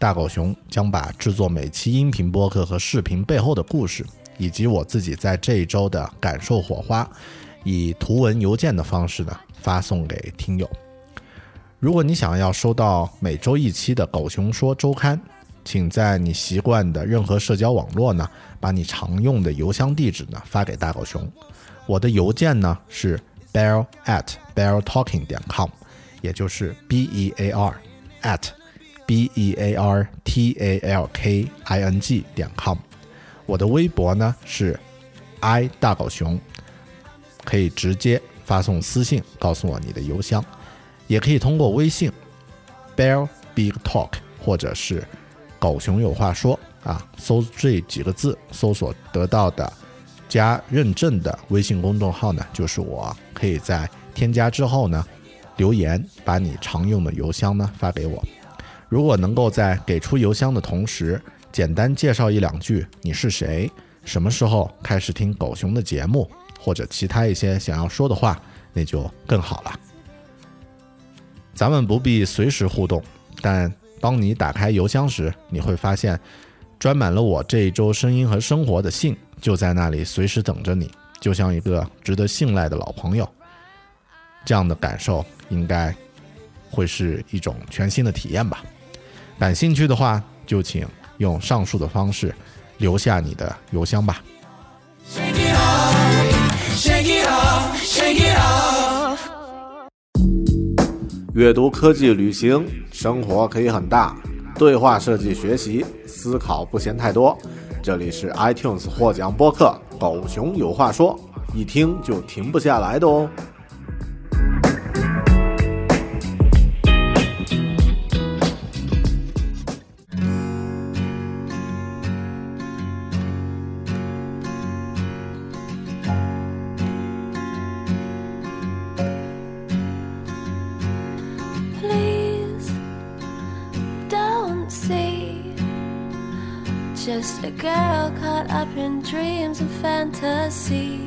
大狗熊将把制作每期音频播客和视频背后的故事，以及我自己在这一周的感受火花，以图文邮件的方式呢发送给听友。如果你想要收到每周一期的《狗熊说周刊》，请在你习惯的任何社交网络呢，把你常用的邮箱地址呢发给大狗熊。我的邮件呢是 bear at beartalking 点 com，也就是 b e a r at b e a r t a l k i n g 点 com。我的微博呢是 i 大狗熊，可以直接发送私信告诉我你的邮箱，也可以通过微信 bear big talk 或者是狗熊有话说啊，搜这几个字搜索得到的。加认证的微信公众号呢，就是我可以在添加之后呢，留言把你常用的邮箱呢发给我。如果能够在给出邮箱的同时，简单介绍一两句你是谁，什么时候开始听狗熊的节目，或者其他一些想要说的话，那就更好了。咱们不必随时互动，但当你打开邮箱时，你会发现装满了我这一周声音和生活的信。就在那里，随时等着你，就像一个值得信赖的老朋友。这样的感受应该会是一种全新的体验吧。感兴趣的话，就请用上述的方式留下你的邮箱吧。阅读、科技、旅行、生活可以很大，对话设计、学习、思考不嫌太多。这里是 iTunes 获奖播客《狗熊有话说》，一听就停不下来的哦。Dreams and fantasies.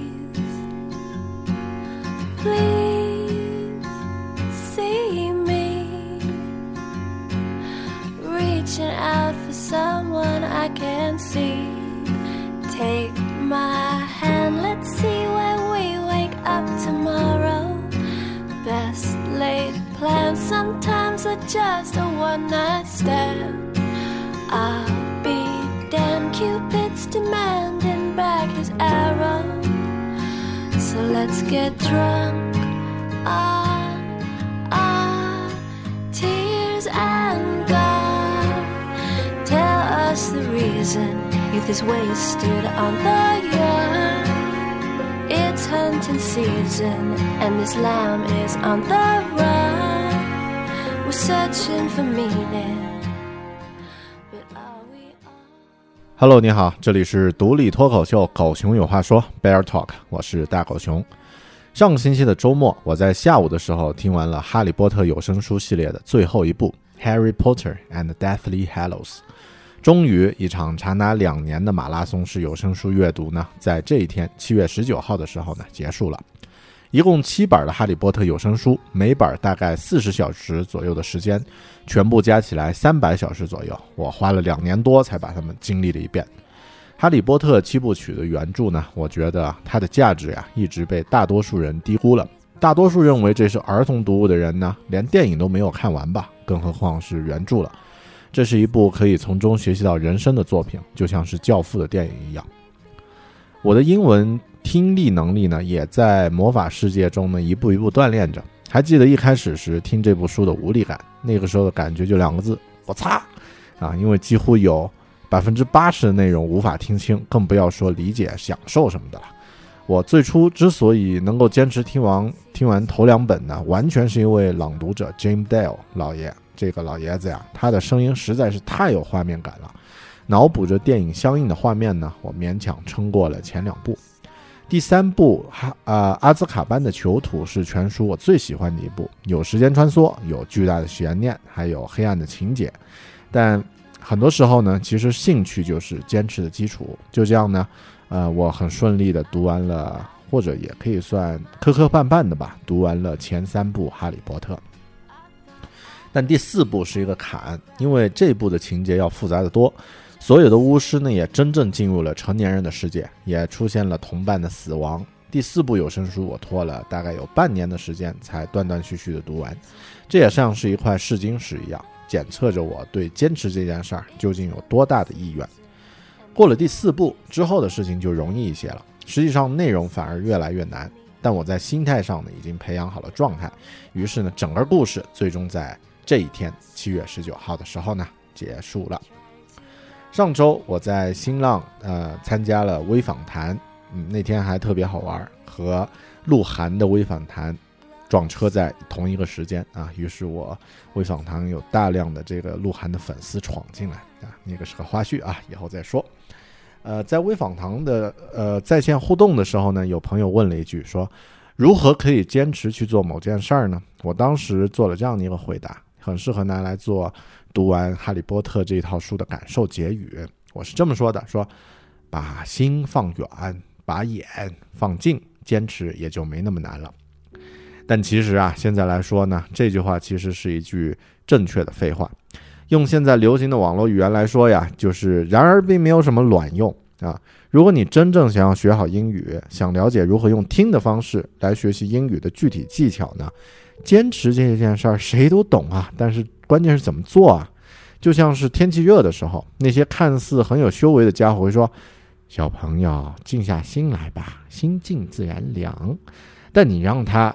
Hello，你好，这里是独立脱口秀《狗熊有话说》Bear Talk，我是大狗熊。上个星期的周末，我在下午的时候听完了《哈利波特》有声书系列的最后一部《Harry Potter and Deathly Hallows》。终于，一场长达两年的马拉松式有声书阅读呢，在这一天七月十九号的时候呢结束了。一共七本的《哈利波特》有声书，每本大概四十小时左右的时间，全部加起来三百小时左右。我花了两年多才把它们经历了一遍。《哈利波特》七部曲的原著呢，我觉得它的价值呀，一直被大多数人低估了。大多数认为这是儿童读物的人呢，连电影都没有看完吧，更何况是原著了。这是一部可以从中学习到人生的作品，就像是《教父》的电影一样。我的英文听力能力呢，也在魔法世界中呢一步一步锻炼着。还记得一开始时听这部书的无力感，那个时候的感觉就两个字：我擦！啊，因为几乎有百分之八十的内容无法听清，更不要说理解、享受什么的了。我最初之所以能够坚持听完听完头两本呢，完全是因为朗读者 jame Dale 老爷这个老爷子呀，他的声音实在是太有画面感了。脑补着电影相应的画面呢，我勉强撑过了前两部。第三部哈啊阿兹卡班的囚徒是全书我最喜欢的一部，有时间穿梭，有巨大的悬念，还有黑暗的情节。但很多时候呢，其实兴趣就是坚持的基础。就这样呢，呃，我很顺利的读完了，或者也可以算磕磕绊绊的吧，读完了前三部《哈利波特》。但第四部是一个坎，因为这部的情节要复杂的多。所有的巫师呢，也真正进入了成年人的世界，也出现了同伴的死亡。第四部有声书我拖了大概有半年的时间才断断续续的读完，这也像是一块试金石一样，检测着我对坚持这件事儿究竟有多大的意愿。过了第四部之后的事情就容易一些了，实际上内容反而越来越难，但我在心态上呢已经培养好了状态，于是呢整个故事最终在这一天七月十九号的时候呢结束了。上周我在新浪呃参加了微访谈，嗯，那天还特别好玩，和鹿晗的微访谈撞车在同一个时间啊，于是我微访谈有大量的这个鹿晗的粉丝闯进来啊，那个是个花絮啊，以后再说。呃，在微访谈的呃在线互动的时候呢，有朋友问了一句说，如何可以坚持去做某件事儿呢？我当时做了这样的一个回答，很适合拿来做。读完《哈利波特》这一套书的感受结语，我是这么说的：说把心放远，把眼放近，坚持也就没那么难了。但其实啊，现在来说呢，这句话其实是一句正确的废话。用现在流行的网络语言来说呀，就是然而并没有什么卵用啊。如果你真正想要学好英语，想了解如何用听的方式来学习英语的具体技巧呢？坚持这件事儿谁都懂啊，但是。关键是怎么做啊？就像是天气热的时候，那些看似很有修为的家伙会说：“小朋友，静下心来吧，心静自然凉。”但你让他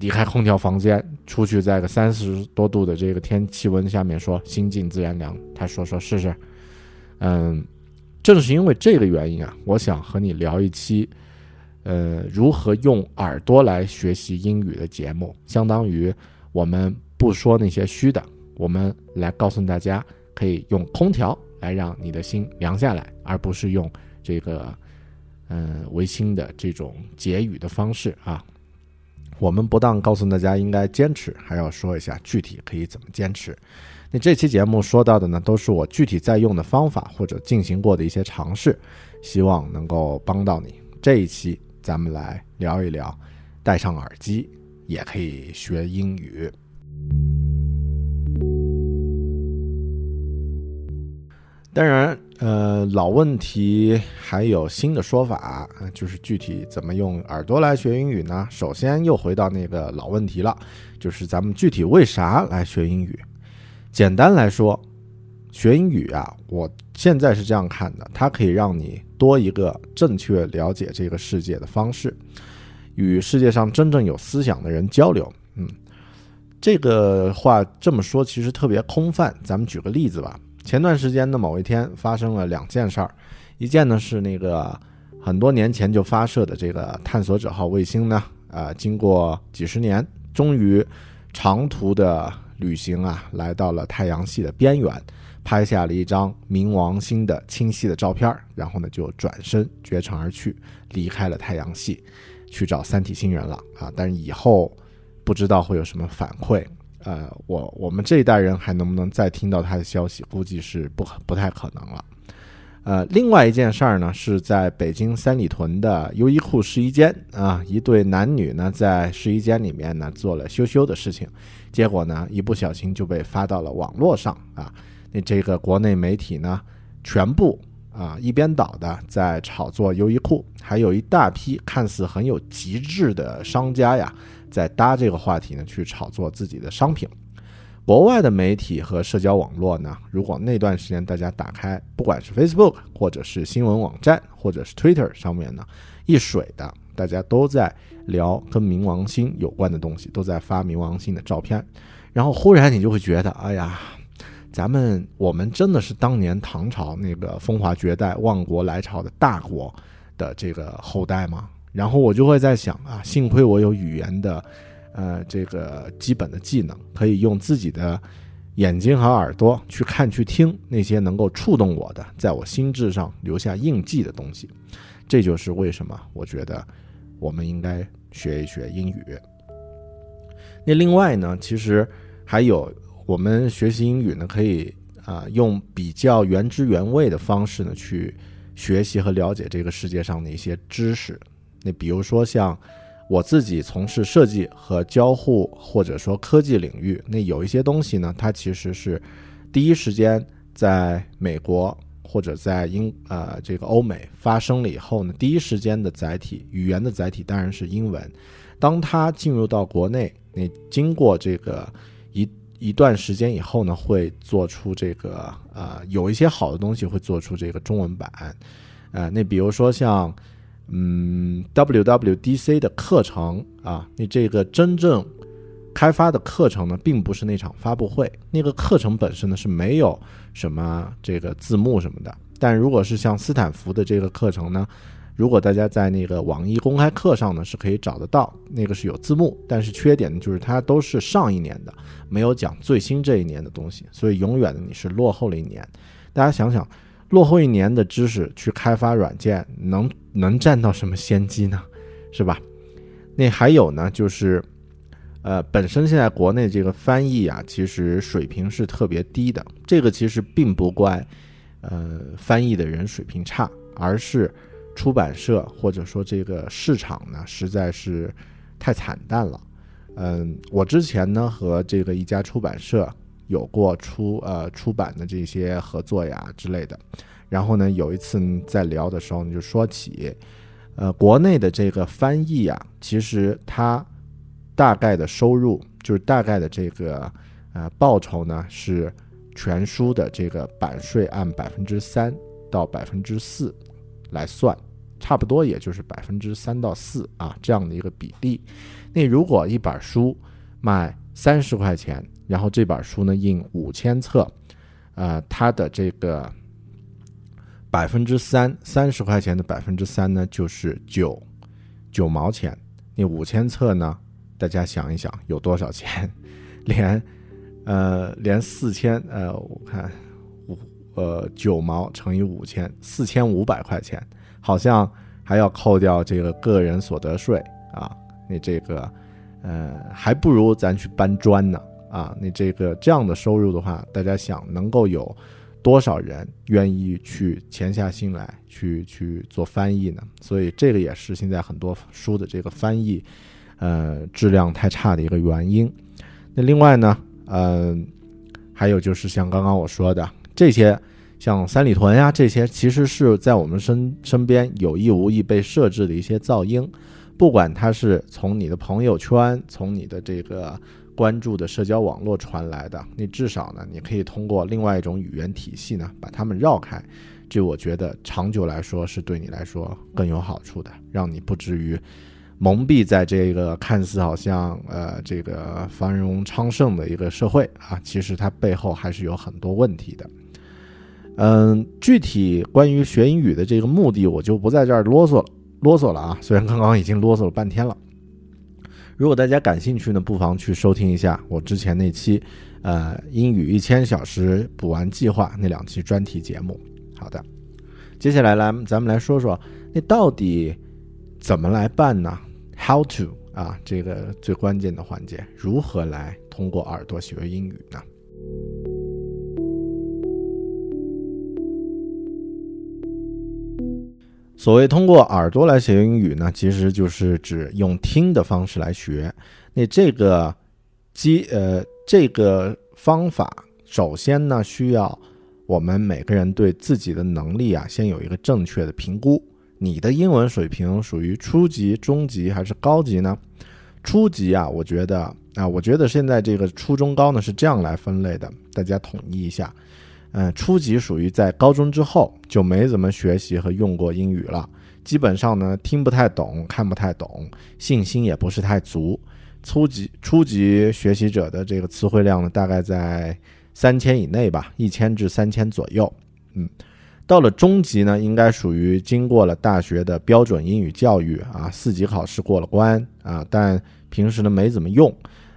离开空调房间，出去在个三十多度的这个天气温下面说“心静自然凉”，他说说试试。嗯，正是因为这个原因啊，我想和你聊一期，呃，如何用耳朵来学习英语的节目，相当于我们不说那些虚的。我们来告诉大家，可以用空调来让你的心凉下来，而不是用这个嗯违心的这种结语的方式啊。我们不但告诉大家应该坚持，还要说一下具体可以怎么坚持。那这期节目说到的呢，都是我具体在用的方法或者进行过的一些尝试，希望能够帮到你。这一期咱们来聊一聊，戴上耳机也可以学英语。当然，呃，老问题还有新的说法，就是具体怎么用耳朵来学英语呢？首先又回到那个老问题了，就是咱们具体为啥来学英语？简单来说，学英语啊，我现在是这样看的，它可以让你多一个正确了解这个世界的方式，与世界上真正有思想的人交流。嗯，这个话这么说其实特别空泛。咱们举个例子吧。前段时间的某一天发生了两件事儿，一件呢是那个很多年前就发射的这个探索者号卫星呢，呃，经过几十年，终于长途的旅行啊，来到了太阳系的边缘，拍下了一张冥王星的清晰的照片，然后呢就转身绝尘而去，离开了太阳系，去找三体星人了啊！但是以后。不知道会有什么反馈，呃，我我们这一代人还能不能再听到他的消息？估计是不不太可能了。呃，另外一件事儿呢，是在北京三里屯的优衣库试衣间啊，一对男女呢在试衣间里面呢做了羞羞的事情，结果呢一不小心就被发到了网络上啊。这个国内媒体呢全部啊一边倒的在炒作优衣库，还有一大批看似很有极致的商家呀。在搭这个话题呢，去炒作自己的商品。国外的媒体和社交网络呢，如果那段时间大家打开，不管是 Facebook 或者是新闻网站，或者是 Twitter 上面呢，一水的，大家都在聊跟冥王星有关的东西，都在发冥王星的照片。然后忽然你就会觉得，哎呀，咱们我们真的是当年唐朝那个风华绝代、万国来朝的大国的这个后代吗？然后我就会在想啊，幸亏我有语言的，呃，这个基本的技能，可以用自己的眼睛和耳朵去看、去听那些能够触动我的，在我心智上留下印记的东西。这就是为什么我觉得我们应该学一学英语。那另外呢，其实还有我们学习英语呢，可以啊，用比较原汁原味的方式呢，去学习和了解这个世界上的一些知识。那比如说像我自己从事设计和交互，或者说科技领域，那有一些东西呢，它其实是第一时间在美国或者在英呃这个欧美发生了以后呢，第一时间的载体语言的载体当然是英文。当它进入到国内，那经过这个一段时间以后呢，会做出这个呃有一些好的东西会做出这个中文版，呃，那比如说像。嗯，WWDC 的课程啊，你这个真正开发的课程呢，并不是那场发布会，那个课程本身呢是没有什么这个字幕什么的。但如果是像斯坦福的这个课程呢，如果大家在那个网易公开课上呢是可以找得到，那个是有字幕，但是缺点呢就是它都是上一年的，没有讲最新这一年的东西，所以永远的你是落后了一年。大家想想。落后一年的知识去开发软件，能能占到什么先机呢？是吧？那还有呢，就是，呃，本身现在国内这个翻译啊，其实水平是特别低的。这个其实并不怪，呃，翻译的人水平差，而是出版社或者说这个市场呢，实在是太惨淡了。嗯，我之前呢和这个一家出版社。有过出呃出版的这些合作呀之类的，然后呢，有一次在聊的时候，你就说起，呃，国内的这个翻译啊，其实它大概的收入就是大概的这个呃报酬呢，是全书的这个版税按百分之三到百分之四来算，差不多也就是百分之三到四啊这样的一个比例。那如果一本书卖三十块钱，然后这本书呢印五千册，呃，它的这个百分之三三十块钱的百分之三呢就是九九毛钱。那五千册呢，大家想一想有多少钱？连呃连四千呃我看五呃九毛乘以五千四千五百块钱，好像还要扣掉这个个人所得税啊。那这个呃还不如咱去搬砖呢。啊，你这个这样的收入的话，大家想能够有多少人愿意去潜下心来去去做翻译呢？所以这个也是现在很多书的这个翻译，呃，质量太差的一个原因。那另外呢，嗯，还有就是像刚刚我说的这些，像三里屯呀这些，其实是在我们身身边有意无意被设置的一些噪音，不管它是从你的朋友圈，从你的这个。关注的社交网络传来的，你至少呢，你可以通过另外一种语言体系呢，把它们绕开。这我觉得长久来说是对你来说更有好处的，让你不至于蒙蔽在这个看似好像呃这个繁荣昌盛的一个社会啊，其实它背后还是有很多问题的。嗯，具体关于学英语的这个目的，我就不在这儿啰嗦啰嗦了啊。虽然刚刚已经啰嗦了半天了，如果大家感兴趣呢，不妨去收听一下我之前那期呃英语一千小时补完计划那两期专题节目。好的，接下来来咱们来说说，那到底怎么来办呢？How to 啊，这个最关键的环节，如何来通过耳朵学英语呢？所谓通过耳朵来学英语呢，其实就是指用听的方式来学。那这个基呃这个方法，首先呢需要我们每个人对自己的能力啊，先有一个正确的评估。你的英文水平属于初级、中级还是高级呢？初级啊，我觉得啊，我觉得现在这个初中高呢是这样来分类的，大家统一一下。嗯，初级属于在高中之后就没怎么学习和用过英语了，基本上呢听不太懂，看不太懂，信心也不是太足。初级初级学习者的这个词汇量呢，大概在三千以内吧，一千至三千左右。嗯，到了中级呢，应该属于经过了大学的标准英语教育啊，四级考试过了关啊，但平时呢没怎么用。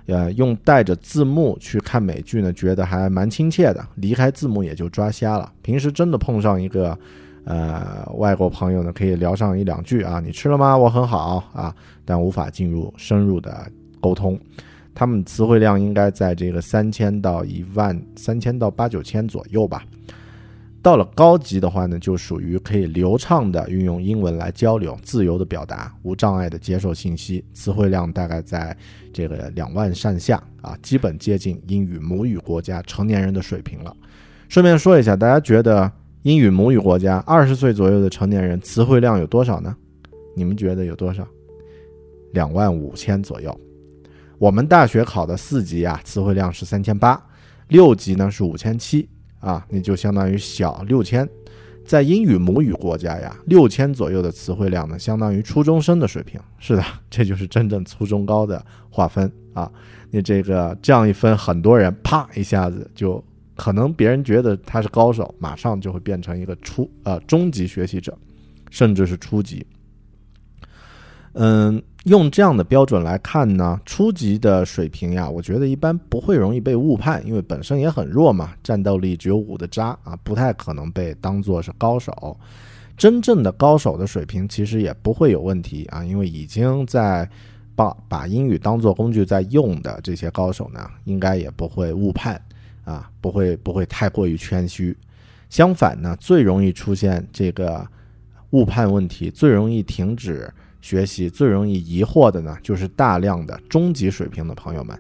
呃，用带着字幕去看美剧呢，觉得还蛮亲切的。离开字幕也就抓瞎了。平时真的碰上一个，呃，外国朋友呢，可以聊上一两句啊，你吃了吗？我很好啊，但无法进入深入的沟通。他们词汇量应该在这个三千到一万，三千到八九千左右吧。到了高级的话呢，就属于可以流畅的运用英文来交流，自由的表达，无障碍的接受信息，词汇量大概在这个两万上下啊，基本接近英语母语国家成年人的水平了。顺便说一下，大家觉得英语母语国家二十岁左右的成年人词汇量有多少呢？你们觉得有多少？两万五千左右。我们大学考的四级啊，词汇量是三千八，六级呢是五千七。啊，你就相当于小六千，在英语母语国家呀，六千左右的词汇量呢，相当于初中生的水平。是的，这就是真正初中高的划分啊。你这个这样一分，很多人啪一下子就可能别人觉得他是高手，马上就会变成一个初呃中级学习者，甚至是初级。嗯，用这样的标准来看呢，初级的水平呀，我觉得一般不会容易被误判，因为本身也很弱嘛，战斗力只有五的渣啊，不太可能被当做是高手。真正的高手的水平其实也不会有问题啊，因为已经在把把英语当做工具在用的这些高手呢，应该也不会误判啊，不会不会太过于谦虚。相反呢，最容易出现这个误判问题，最容易停止。学习最容易疑惑的呢，就是大量的中级水平的朋友们，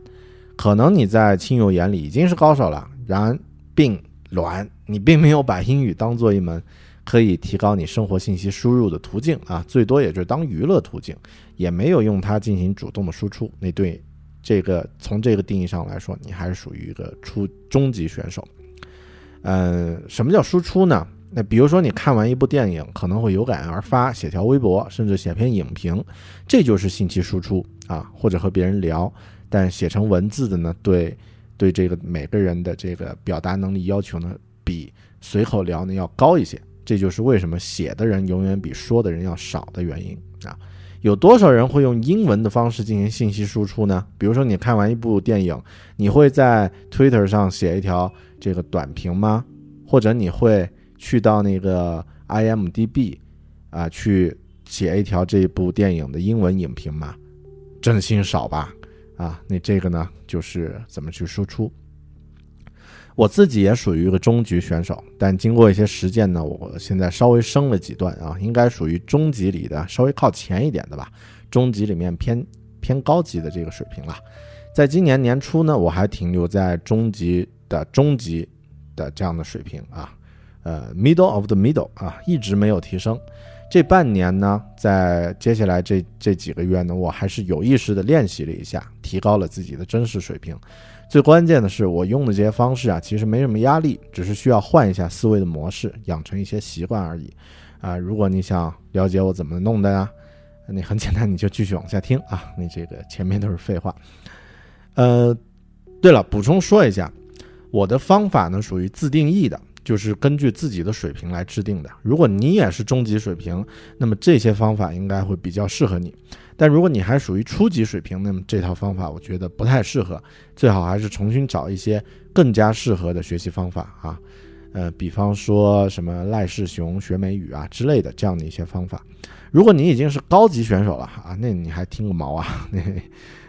可能你在亲友眼里已经是高手了，然并卵，你并没有把英语当做一门可以提高你生活信息输入的途径啊，最多也就是当娱乐途径，也没有用它进行主动的输出。那对这个从这个定义上来说，你还是属于一个初中级选手。嗯，什么叫输出呢？那比如说，你看完一部电影，可能会有感而发，写条微博，甚至写篇影评，这就是信息输出啊。或者和别人聊，但写成文字的呢，对对这个每个人的这个表达能力要求呢，比随口聊呢要高一些。这就是为什么写的人永远比说的人要少的原因啊。有多少人会用英文的方式进行信息输出呢？比如说，你看完一部电影，你会在 Twitter 上写一条这个短评吗？或者你会？去到那个 IMDB 啊，去写一条这部电影的英文影评嘛，真心少吧？啊，那这个呢，就是怎么去输出？我自己也属于一个中级选手，但经过一些实践呢，我现在稍微升了几段啊，应该属于中级里的稍微靠前一点的吧，中级里面偏偏高级的这个水平了。在今年年初呢，我还停留在中级的中级的这样的水平啊。呃，middle of the middle 啊，一直没有提升。这半年呢，在接下来这这几个月呢，我还是有意识的练习了一下，提高了自己的真实水平。最关键的是，我用的这些方式啊，其实没什么压力，只是需要换一下思维的模式，养成一些习惯而已。啊，如果你想了解我怎么弄的呀，你很简单，你就继续往下听啊，你这个前面都是废话。呃，对了，补充说一下，我的方法呢属于自定义的，就是根据自己的水平来制定的。如果你也是中级水平，那么这些方法应该会比较适合你。但如果你还属于初级水平，那么这套方法我觉得不太适合，最好还是重新找一些更加适合的学习方法啊。呃，比方说什么赖世雄学美语啊之类的这样的一些方法。如果你已经是高级选手了啊，那你还听个毛啊？那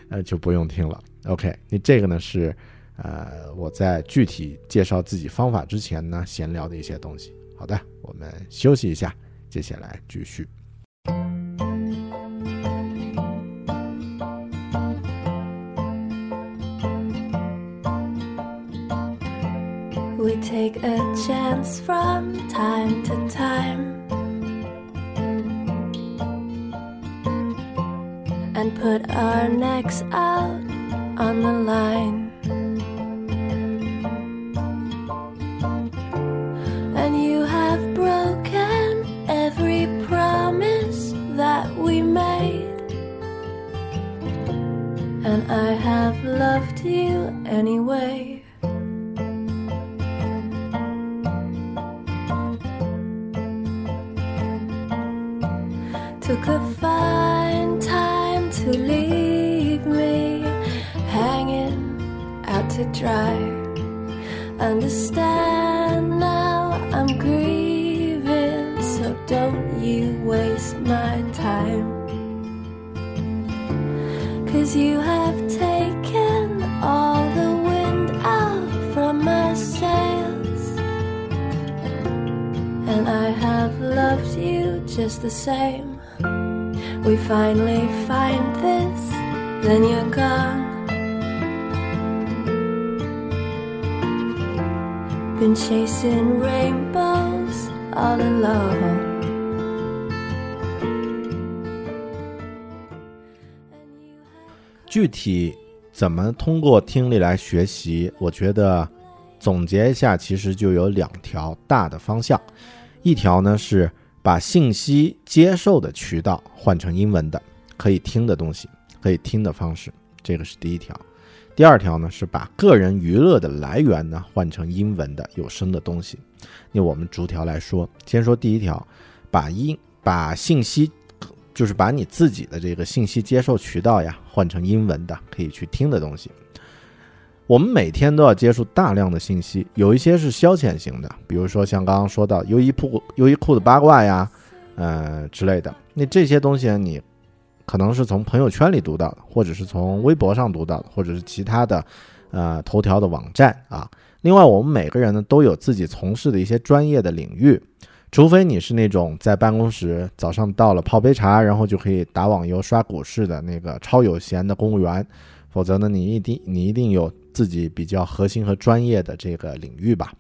呃就不用听了。OK，那这个呢是呃我在具体介绍自己方法之前呢闲聊的一些东西。好的，我们休息一下，接下来继续。We take a chance from time to time and put our necks out on the line. Have broken every promise that we made. And I have loved you anyway. Took a fine time to leave me hanging out to dry. Understand now I'm grieving, don't you waste my time. Cause you have taken all the wind out from my sails. And I have loved you just the same. We finally find this, then you're gone. Been chasing rainbows all alone. 具体怎么通过听力来学习？我觉得总结一下，其实就有两条大的方向。一条呢是把信息接受的渠道换成英文的，可以听的东西，可以听的方式，这个是第一条。第二条呢是把个人娱乐的来源呢换成英文的有声的东西。那我们逐条来说，先说第一条，把音把信息。就是把你自己的这个信息接受渠道呀换成英文的，可以去听的东西。我们每天都要接触大量的信息，有一些是消遣型的，比如说像刚刚说到优衣库、优衣库的八卦呀，呃之类的。那这些东西呢，你可能是从朋友圈里读到的，或者是从微博上读到的，或者是其他的呃头条的网站啊。另外，我们每个人呢都有自己从事的一些专业的领域。除非你是那种在办公室早上到了泡杯茶，然后就可以打网游、刷股市的那个超有闲的公务员，否则呢，你一定你一定有自己比较核心和专业的这个领域吧。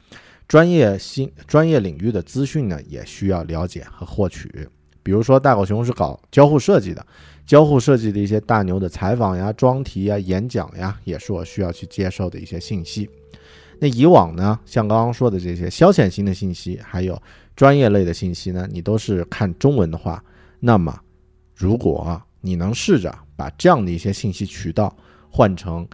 专业新专业领域的资讯呢，也需要了解和获取。比如说大狗熊是搞交互设计的，交互设计的一些大牛的采访呀、专题呀、演讲呀，也是我需要去接受的一些信息。那以往呢，像刚刚说的这些消遣性的信息，还有。专业类的信息呢，你都是看中文的话，那么如果你能试着把这样的一些信息渠道换成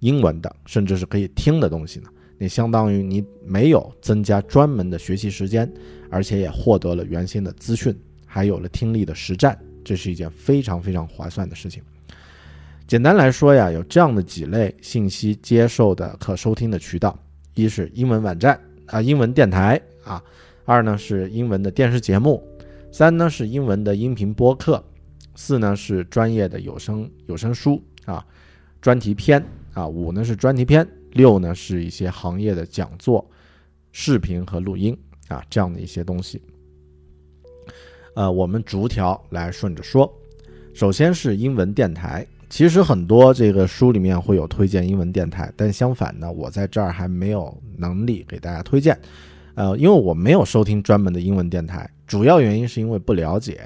英文的，甚至是可以听的东西呢，那相当于你没有增加专门的学习时间，而且也获得了原先的资讯，还有了听力的实战，这是一件非常非常划算的事情。简单来说呀，有这样的几类信息接受的可收听的渠道：一是英文网站啊，英文电台啊。二呢是英文的电视节目，三呢是英文的音频播客，四呢是专业的有声有声书啊，专题片啊，五呢是专题片，六呢是一些行业的讲座、视频和录音啊这样的一些东西。呃，我们逐条来顺着说。首先是英文电台，其实很多这个书里面会有推荐英文电台，但相反呢，我在这儿还没有能力给大家推荐。呃，因为我没有收听专门的英文电台，主要原因是因为不了解，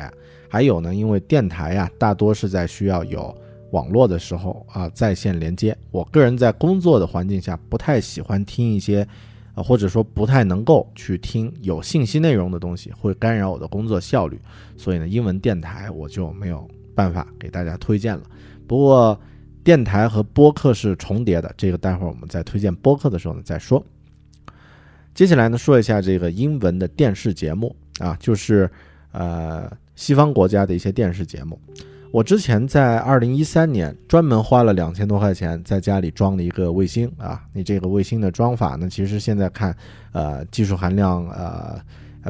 还有呢，因为电台呀，大多是在需要有网络的时候啊，在线连接。我个人在工作的环境下不太喜欢听一些，啊，或者说不太能够去听有信息内容的东西，会干扰我的工作效率，所以呢，英文电台我就没有办法给大家推荐了。不过，电台和播客是重叠的，这个待会儿我们在推荐播客的时候呢再说。接下来呢，说一下这个英文的电视节目啊，就是呃西方国家的一些电视节目。我之前在二零一三年专门花了两千多块钱在家里装了一个卫星啊。你这个卫星的装法呢，其实现在看，呃，技术含量呃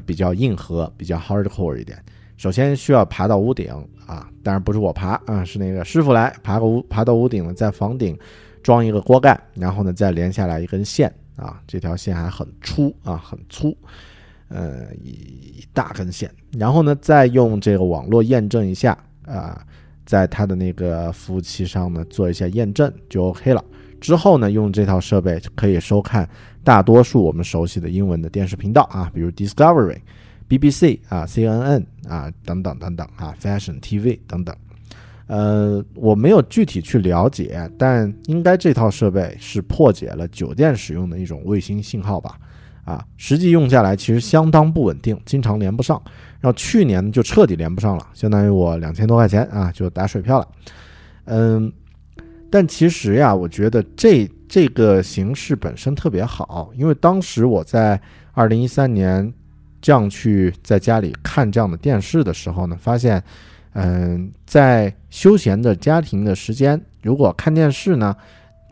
比较硬核，比较 hardcore 一点。首先需要爬到屋顶啊，当然不是我爬啊，是那个师傅来爬个屋，爬到屋顶呢，在房顶装一个锅盖，然后呢再连下来一根线啊，这条线还很粗啊，很粗，呃一大根线，然后呢再用这个网络验证一下啊。在它的那个服务器上呢，做一下验证就 OK 了。之后呢，用这套设备可以收看大多数我们熟悉的英文的电视频道啊，比如 Discovery、BBC 啊、CNN 啊等等等等啊，Fashion TV 等等。呃，我没有具体去了解，但应该这套设备是破解了酒店使用的一种卫星信号吧。啊，实际用下来其实相当不稳定，经常连不上。然后去年就彻底连不上了，相当于我两千多块钱啊就打水漂了。嗯，但其实呀，我觉得这这个形式本身特别好，因为当时我在二零一三年这样去在家里看这样的电视的时候呢，发现，嗯，在休闲的家庭的时间，如果看电视呢，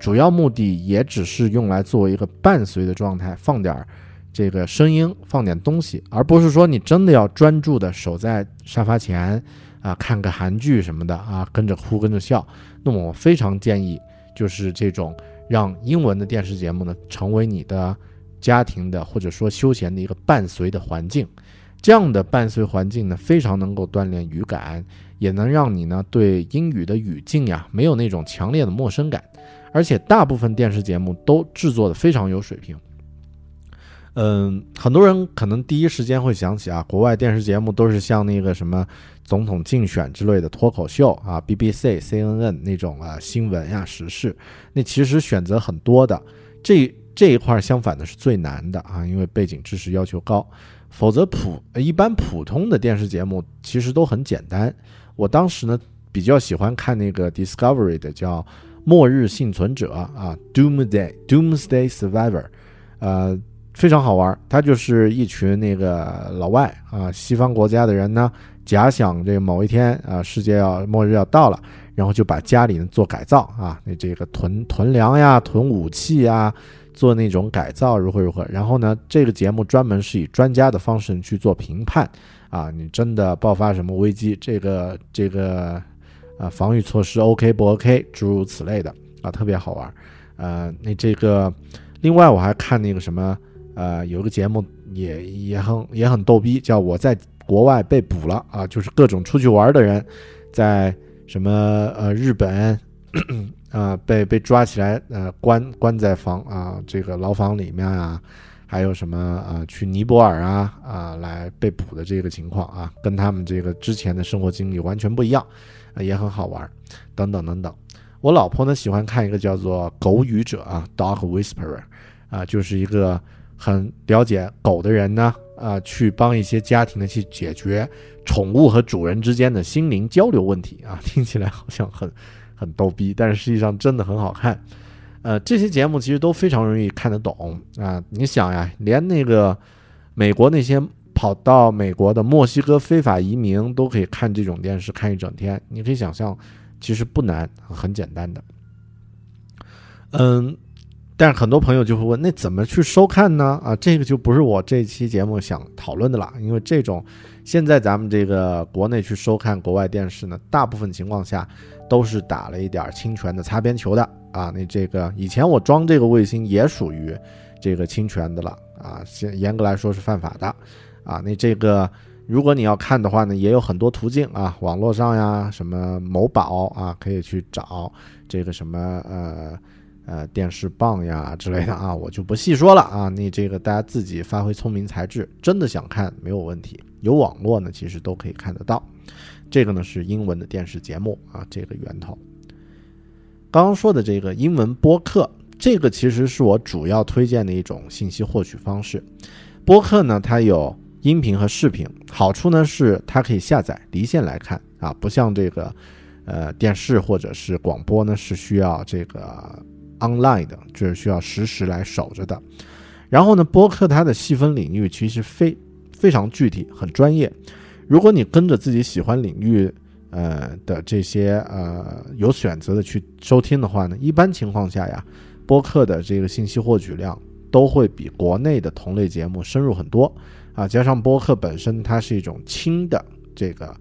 主要目的也只是用来作为一个伴随的状态，放点儿。这个声音放点东西，而不是说你真的要专注的守在沙发前啊，看个韩剧什么的啊，跟着哭跟着笑。那么我非常建议，就是这种让英文的电视节目呢，成为你的家庭的或者说休闲的一个伴随的环境。这样的伴随环境呢，非常能够锻炼语感，也能让你呢对英语的语境呀没有那种强烈的陌生感。而且大部分电视节目都制作的非常有水平。嗯，很多人可能第一时间会想起啊，国外电视节目都是像那个什么总统竞选之类的脱口秀啊，BBC、CNN 那种啊新闻呀时事，那其实选择很多的。这这一块相反的是最难的啊，因为背景知识要求高。否则普一般普通的电视节目其实都很简单。我当时呢比较喜欢看那个 Discovery 的叫《末日幸存者》啊，Doomsday Doomsday Survivor，呃。非常好玩，它就是一群那个老外啊，西方国家的人呢，假想这某一天啊，世界要末日要到了，然后就把家里呢做改造啊，那这个囤囤粮呀，囤武器呀，做那种改造如何如何。然后呢，这个节目专门是以专家的方式去做评判啊，你真的爆发什么危机，这个这个啊防御措施 OK 不 OK，诸如此类的啊，特别好玩。呃，那这个另外我还看那个什么。呃，有个节目也也很也很逗逼，叫我在国外被捕了啊，就是各种出去玩的人，在什么呃日本啊被被抓起来呃关关在房啊这个牢房里面啊，还有什么啊去尼泊尔啊啊来被捕的这个情况啊，跟他们这个之前的生活经历完全不一样，也很好玩，等等等等。我老婆呢喜欢看一个叫做狗语者啊，Dog Whisperer 啊，就是一个。很了解狗的人呢，啊，去帮一些家庭呢去解决宠物和主人之间的心灵交流问题啊，听起来好像很很逗逼，但是实际上真的很好看。呃，这些节目其实都非常容易看得懂啊。你想呀，连那个美国那些跑到美国的墨西哥非法移民都可以看这种电视看一整天，你可以想象，其实不难，很简单的。嗯。但是很多朋友就会问，那怎么去收看呢？啊，这个就不是我这期节目想讨论的了，因为这种现在咱们这个国内去收看国外电视呢，大部分情况下都是打了一点侵权的擦边球的啊。那这个以前我装这个卫星也属于这个侵权的了啊，现严格来说是犯法的啊。那这个如果你要看的话呢，也有很多途径啊，网络上呀，什么某宝啊，可以去找这个什么呃。呃，电视棒呀之类的啊，我就不细说了啊。你这个大家自己发挥聪明才智，真的想看没有问题。有网络呢，其实都可以看得到。这个呢是英文的电视节目啊，这个源头。刚刚说的这个英文播客，这个其实是我主要推荐的一种信息获取方式。播客呢，它有音频和视频，好处呢是它可以下载离线来看啊，不像这个呃电视或者是广播呢是需要这个 online 的，就是需要实时来守着的。然后呢，播客它的细分领域其实非非常具体，很专业。如果你跟着自己喜欢领域呃的这些呃有选择的去收听的话呢，一般情况下呀，播客的这个信息获取量。都会比国内的同类节目深入很多啊！加上播客本身它是一种轻的这个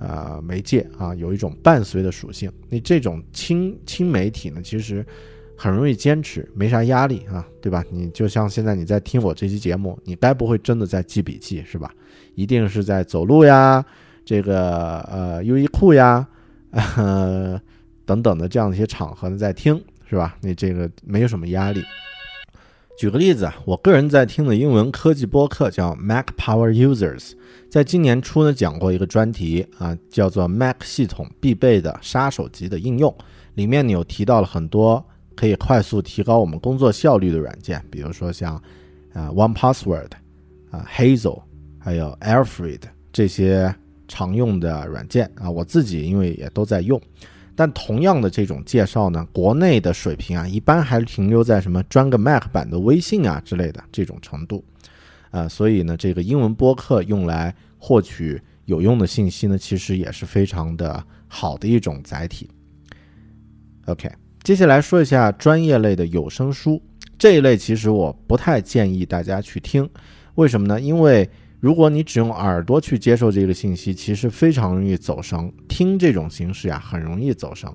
呃媒介啊，有一种伴随的属性。你这种轻轻媒体呢，其实很容易坚持，没啥压力啊，对吧？你就像现在你在听我这期节目，你该不会真的在记笔记是吧？一定是在走路呀，这个呃优衣库呀，呃等等的这样的一些场合呢在听是吧？你这个没有什么压力。举个例子啊，我个人在听的英文科技播客叫 Mac Power Users，在今年初呢讲过一个专题啊，叫做 Mac 系统必备的杀手级的应用，里面呢有提到了很多可以快速提高我们工作效率的软件，比如说像啊 One Password 啊 Hazel，还有 Airfree 这些常用的软件啊，我自己因为也都在用。但同样的这种介绍呢，国内的水平啊，一般还停留在什么装个 Mac 版的微信啊之类的这种程度，啊，所以呢，这个英文播客用来获取有用的信息呢，其实也是非常的好的一种载体。OK，接下来说一下专业类的有声书这一类，其实我不太建议大家去听，为什么呢？因为如果你只用耳朵去接受这个信息，其实非常容易走神。听这种形式呀，很容易走神，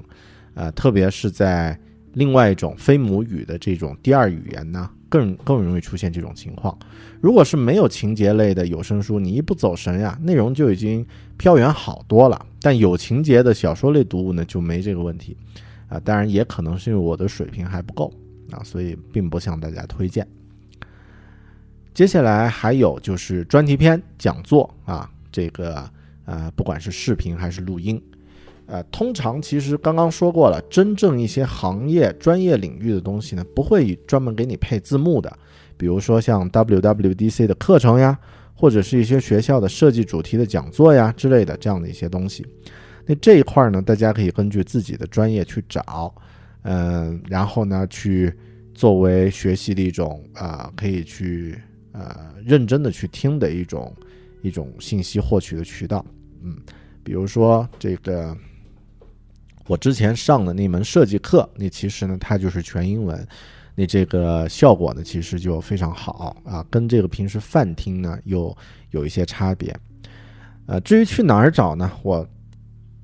呃，特别是在另外一种非母语的这种第二语言呢，更更容易出现这种情况。如果是没有情节类的有声书，你一不走神呀，内容就已经飘远好多了。但有情节的小说类读物呢，就没这个问题，当然也可能是因为我的水平还不够啊，所以并不向大家推荐。接下来还有就是专题片讲座啊，这个呃，不管是视频还是录音，呃，通常其实刚刚说过了，真正一些行业专业领域的东西呢，不会专门给你配字幕的，比如说像 WWDC 的课程呀，或者是一些学校的设计主题的讲座呀之类的这样的一些东西。那这一块呢，大家可以根据自己的专业去找，嗯，然后呢，去作为学习的一种啊，可以去。呃，认真的去听的一种一种信息获取的渠道，嗯，比如说这个我之前上的那门设计课，那其实呢它就是全英文，那这个效果呢其实就非常好啊，跟这个平时泛听呢又有一些差别。呃，至于去哪儿找呢？我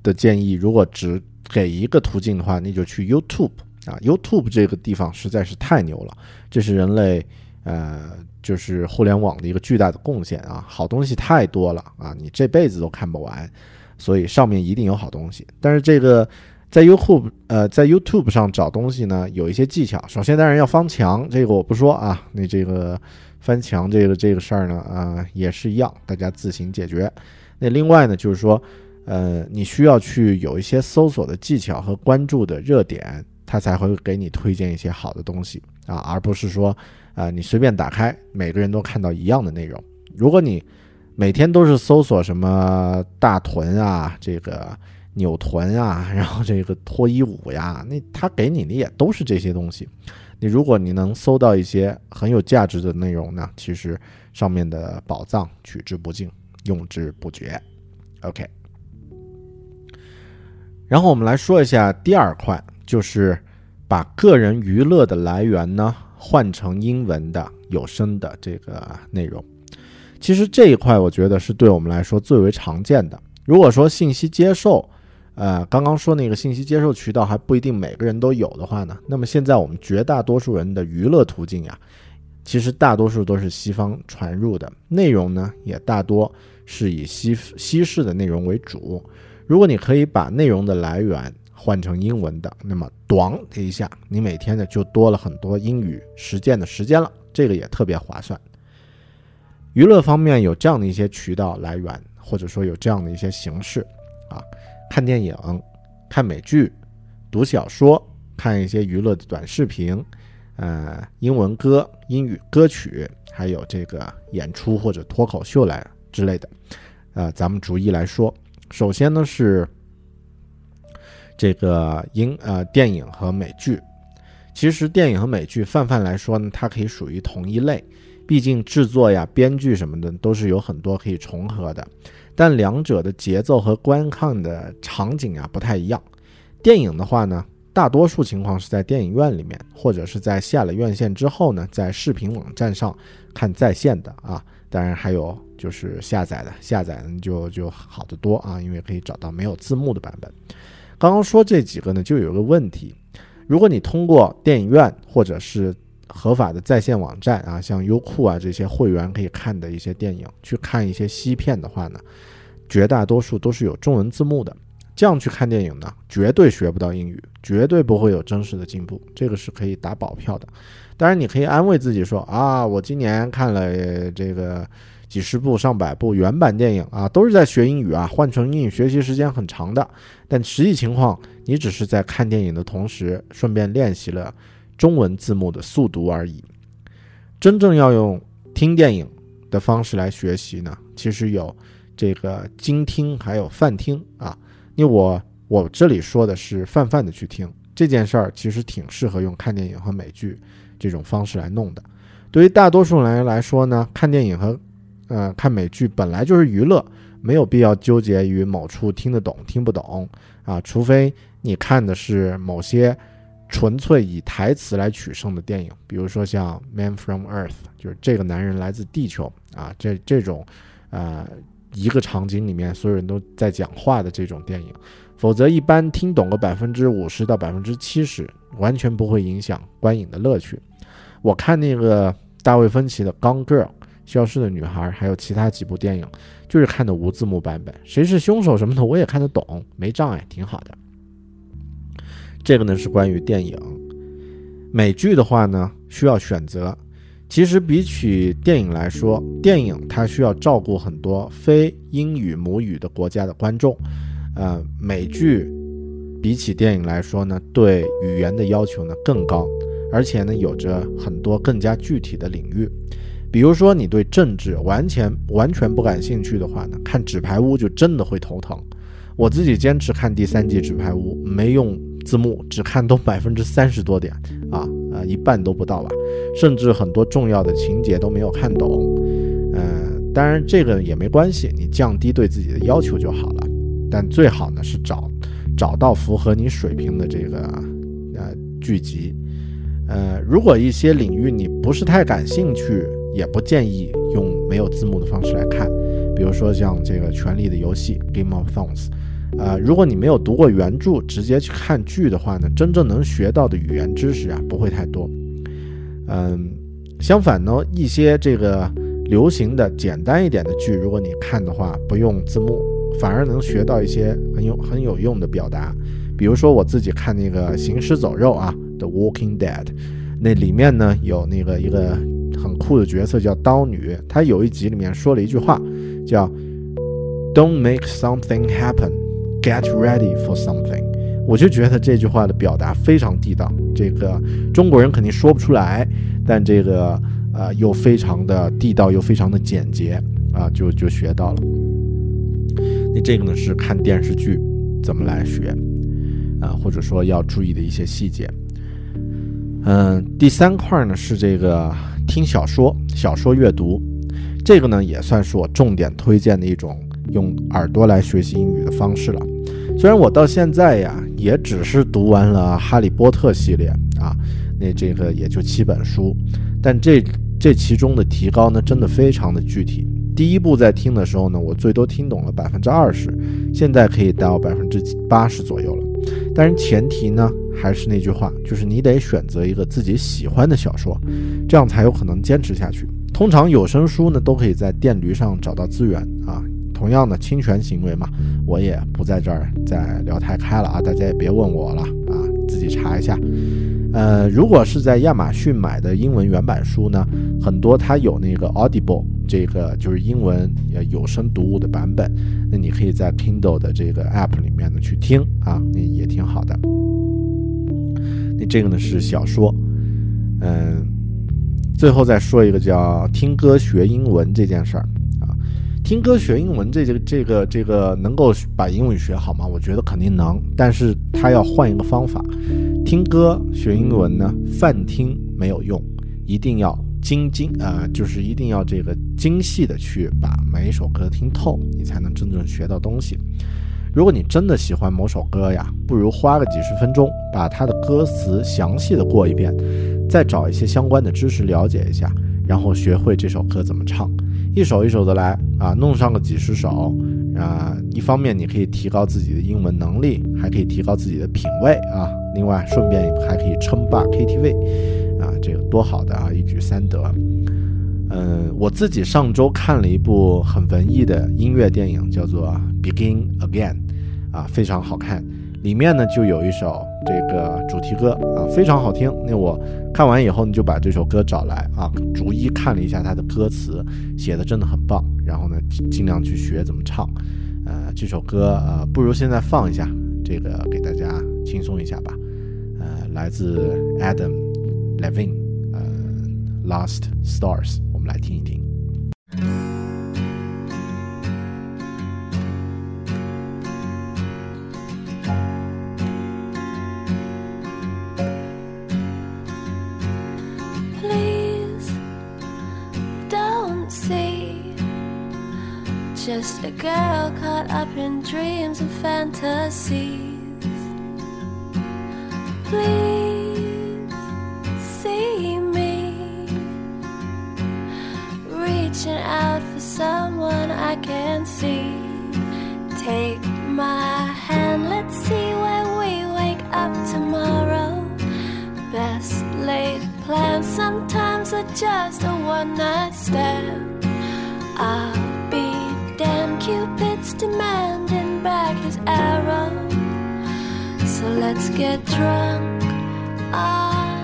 的建议，如果只给一个途径的话，那就去 YouTube 啊，YouTube 这个地方实在是太牛了，这是人类呃。就是互联网的一个巨大的贡献啊，好东西太多了啊，你这辈子都看不完，所以上面一定有好东西。但是这个在 YouTube 呃在 YouTube 上找东西呢，有一些技巧。首先当然要翻墙，这个我不说啊，那这个翻墙这个这个事儿呢啊也是一样，大家自行解决。那另外呢就是说，呃，你需要去有一些搜索的技巧和关注的热点，它才会给你推荐一些好的东西啊，而不是说。啊，你随便打开，每个人都看到一样的内容。如果你每天都是搜索什么大臀啊，这个扭臀啊，然后这个脱衣舞呀，那他给你的也都是这些东西。你如果你能搜到一些很有价值的内容呢，其实上面的宝藏取之不尽，用之不绝。OK，然后我们来说一下第二块，就是把个人娱乐的来源呢。换成英文的有声的这个内容，其实这一块我觉得是对我们来说最为常见的。如果说信息接受，呃，刚刚说那个信息接受渠道还不一定每个人都有的话呢，那么现在我们绝大多数人的娱乐途径呀，其实大多数都是西方传入的内容呢，也大多是以西西式的内容为主。如果你可以把内容的来源，换成英文的，那么“短”的一下，你每天呢就多了很多英语实践的时间了，这个也特别划算。娱乐方面有这样的一些渠道来源，或者说有这样的一些形式啊，看电影、看美剧、读小说、看一些娱乐的短视频，呃英文歌、英语歌曲，还有这个演出或者脱口秀来之类的。呃，咱们逐一来说。首先呢是这个英呃电影和美剧。其实电影和美剧泛泛来说呢，它可以属于同一类，毕竟制作呀、编剧什么的都是有很多可以重合的。但两者的节奏和观看的场景啊不太一样。电影的话呢，大多数情况是在电影院里面，或者是在下了院线之后呢，在视频网站上看在线的啊。当然还有就是下载的，下载就就好得多啊，因为可以找到没有字幕的版本。刚刚说这几个呢，就有个问题，如果你通过电影院或者是合法的在线网站啊，像优酷啊这些会员可以看的一些电影，去看一些西片的话呢，绝大多数都是有中文字幕的。这样去看电影呢，绝对学不到英语，绝对不会有真实的进步，这个是可以打保票的。当然，你可以安慰自己说啊，我今年看了这个几十部、上百部原版电影啊，都是在学英语啊，换成英语学习时间很长的。但实际情况，你只是在看电影的同时，顺便练习了中文字幕的速读而已。真正要用听电影的方式来学习呢，其实有这个精听，还有泛听啊。因为我我这里说的是泛泛的去听这件事儿，其实挺适合用看电影和美剧。这种方式来弄的，对于大多数人来说呢，看电影和，呃，看美剧本来就是娱乐，没有必要纠结于某处听得懂听不懂。啊，除非你看的是某些纯粹以台词来取胜的电影，比如说像《Man from Earth》，就是这个男人来自地球。啊，这这种，呃，一个场景里面所有人都在讲话的这种电影，否则一般听懂个百分之五十到百分之七十，完全不会影响观影的乐趣。我看那个大卫芬奇的《Gone Girl》消失的女孩，还有其他几部电影，就是看的无字幕版本，谁是凶手什么的我也看得懂，没障碍，挺好的。这个呢是关于电影，美剧的话呢需要选择。其实比起电影来说，电影它需要照顾很多非英语母语的国家的观众，呃，美剧比起电影来说呢，对语言的要求呢更高。而且呢，有着很多更加具体的领域，比如说你对政治完全完全不感兴趣的话呢，看《纸牌屋》就真的会头疼。我自己坚持看第三季《纸牌屋》，没用字幕，只看都百分之三十多点啊，呃，一半都不到吧，甚至很多重要的情节都没有看懂。呃，当然这个也没关系，你降低对自己的要求就好了。但最好呢是找找到符合你水平的这个呃剧集。呃，如果一些领域你不是太感兴趣，也不建议用没有字幕的方式来看。比如说像这个《权力的游戏》（Game of Thrones），呃，如果你没有读过原著，直接去看剧的话呢，真正能学到的语言知识啊，不会太多。嗯，相反呢，一些这个流行的简单一点的剧，如果你看的话，不用字幕，反而能学到一些很有很有用的表达。比如说我自己看那个《行尸走肉》啊。The Walking Dead，那里面呢有那个一个很酷的角色叫刀女，她有一集里面说了一句话，叫 "Don't make something happen, get ready for something"。我就觉得这句话的表达非常地道，这个中国人肯定说不出来，但这个呃又非常的地道又非常的简洁啊，就就学到了。那这个呢是看电视剧怎么来学啊，或者说要注意的一些细节。嗯，第三块呢是这个听小说、小说阅读，这个呢也算是我重点推荐的一种用耳朵来学习英语的方式了。虽然我到现在呀也只是读完了《哈利波特》系列啊，那这个也就七本书，但这这其中的提高呢真的非常的具体。第一部在听的时候呢，我最多听懂了百分之二十，现在可以到百分之八十左右了。但是前提呢？还是那句话，就是你得选择一个自己喜欢的小说，这样才有可能坚持下去。通常有声书呢，都可以在电驴上找到资源啊。同样的侵权行为嘛，我也不在这儿再聊太开了啊，大家也别问我了啊，自己查一下。呃，如果是在亚马逊买的英文原版书呢，很多它有那个 Audible 这个就是英文呃有声读物的版本，那你可以在 Kindle 的这个 App 里面呢去听啊，那也挺好的。那这个呢是小说，嗯，最后再说一个叫听歌学英文这件事儿，听歌学英文这这个这个这个能够把英语学好吗？我觉得肯定能，但是他要换一个方法。听歌学英文呢，泛听没有用，一定要精精啊，就是一定要这个精细的去把每一首歌听透，你才能真正学到东西。如果你真的喜欢某首歌呀，不如花个几十分钟把它的歌词详细的过一遍，再找一些相关的知识了解一下，然后学会这首歌怎么唱，一首一首的来啊，弄上个几十首啊。一方面你可以提高自己的英文能力，还可以提高自己的品味啊。另外顺便还可以称霸 KTV，啊，这个多好的啊，一举三得。嗯，我自己上周看了一部很文艺的音乐电影，叫做《Begin Again》，啊，非常好看。里面呢就有一首这个主题歌啊，非常好听。那我看完以后呢，就把这首歌找来啊，逐一看了一下它的歌词，写的真的很棒。然后呢，尽量去学怎么唱。呃，这首歌呃，不如现在放一下，这个给大家轻松一下吧。呃，来自 Adam Levine，呃，《，Last Stars》。我们来听一听。Girl caught up in dreams and fantasies. Please see me reaching out for someone I can see. Take my hand, let's see where we wake up tomorrow. Best laid plans sometimes are just a one night stand. Cupid's demanding back his arrow. So let's get drunk on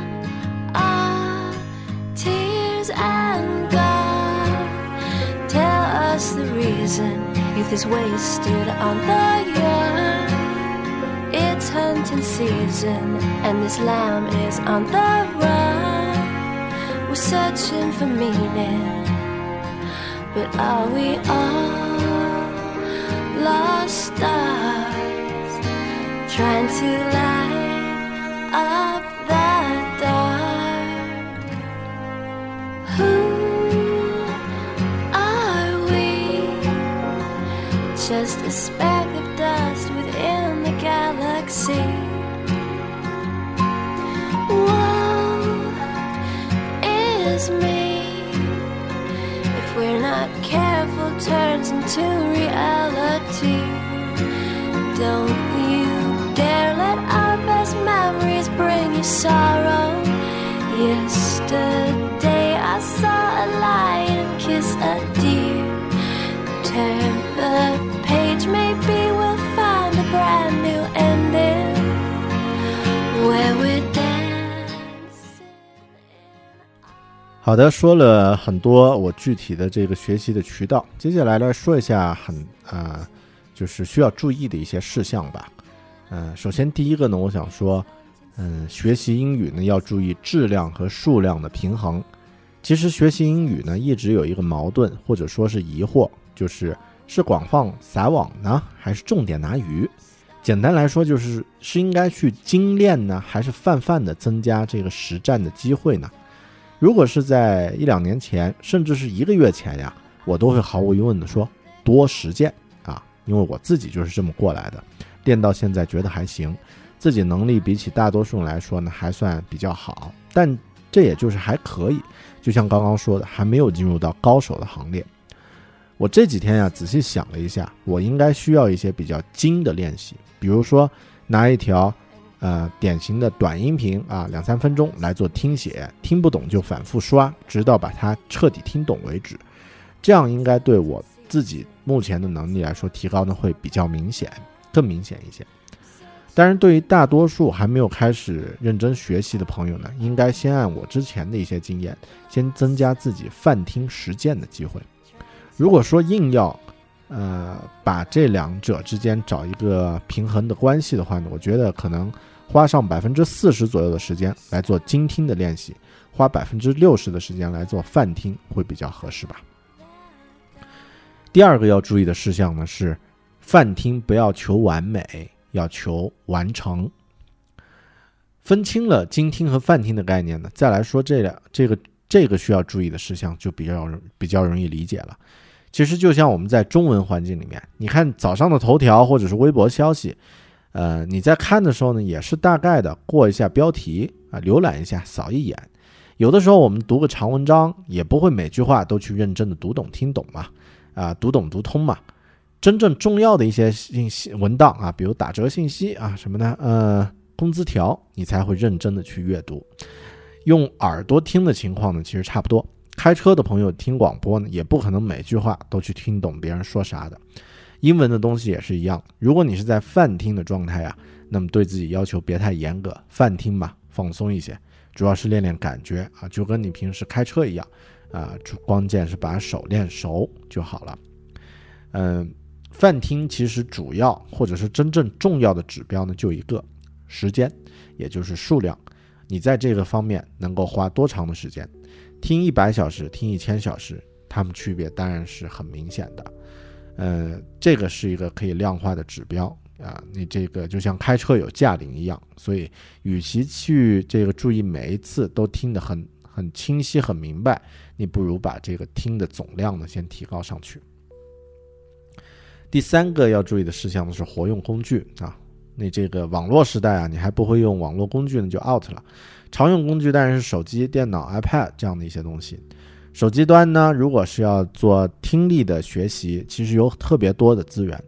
tears and God. Tell us the reason youth is wasted on the young. It's hunting season, and this lamb is on the run. We're searching for meaning, but are we all lost stars trying to light up the dark? Who are we? Just a speck turns into reality. Don't you dare let our best memories bring you sorrow. Yesterday 好的，说了很多我具体的这个学习的渠道，接下来来说一下很啊、呃就是需要注意的一些事项吧。嗯、首先第一个呢，我想说，嗯，学习英语呢要注意质量和数量的平衡。其实学习英语呢一直有一个矛盾或者说是疑惑，就是是广放撒网呢，还是重点拿鱼？简单来说就是是应该去精炼呢，还是泛泛的增加这个实战的机会呢？如果是在一两年前，甚至是一个月前呀，我都会毫无疑问的说多实践啊，因为我自己就是这么过来的，练到现在觉得还行，自己能力比起大多数人来说呢还算比较好，但这也就是还可以，就像刚刚说的，还没有进入到高手的行列。我这几天呀仔细想了一下，我应该需要一些比较精的练习，比如说拿一条呃典型的短音频啊，两三分钟来做听写，听不懂就反复刷，直到把它彻底听懂为止。这样应该对我自己目前的能力来说，提高呢会比较明显，更明显一些。当然，对于大多数还没有开始认真学习的朋友呢，应该先按我之前的一些经验，先增加自己泛听实践的机会。如果说硬要，呃，把这两者之间找一个平衡的关系的话呢，我觉得可能花上百分之四十左右的时间来做精听的练习，花百分之六十的时间来做泛听会比较合适吧。第二个要注意的事项呢是，泛听不要求完美，要求完成。分清了精听和泛听的概念呢，再来说这两这个这个需要注意的事项就比较比较容易理解了。其实就像我们在中文环境里面，你看早上的头条或者是微博消息，呃，你在看的时候呢，也是大概的过一下标题啊，浏览一下，扫一眼。有的时候我们读个长文章，也不会每句话都去认真的读懂听懂嘛，啊，读懂读通嘛。真正重要的一些信息文档啊，比如打折信息啊什么的，呃，工资条，你才会认真的去阅读。用耳朵听的情况呢，其实差不多。开车的朋友听广播呢，也不可能每句话都去听懂别人说啥的。英文的东西也是一样，如果你是在泛听的状态啊，那么对自己要求别太严格，泛听嘛，放松一些，主要是练练感觉啊，就跟你平时开车一样啊，关键是把手练熟就好了。嗯，泛听其实主要或者是真正重要的指标呢，就一个时间，也就是数量，你在这个方面能够花多长的时间。听一百小时，听一千小时，它们区别当然是很明显的。呃，这个是一个可以量化的指标啊。你这个就像开车有驾龄一样，所以与其去这个注意每一次都听得很很清晰、很明白，你不如把这个听的总量呢先提高上去。第三个要注意的事项呢是活用工具啊。那这个网络时代啊，你还不会用网络工具呢，就 out 了。常用工具当然是手机、电脑、iPad 这样的一些东西。手机端呢，如果是要做听力的学习，其实有特别多的资源，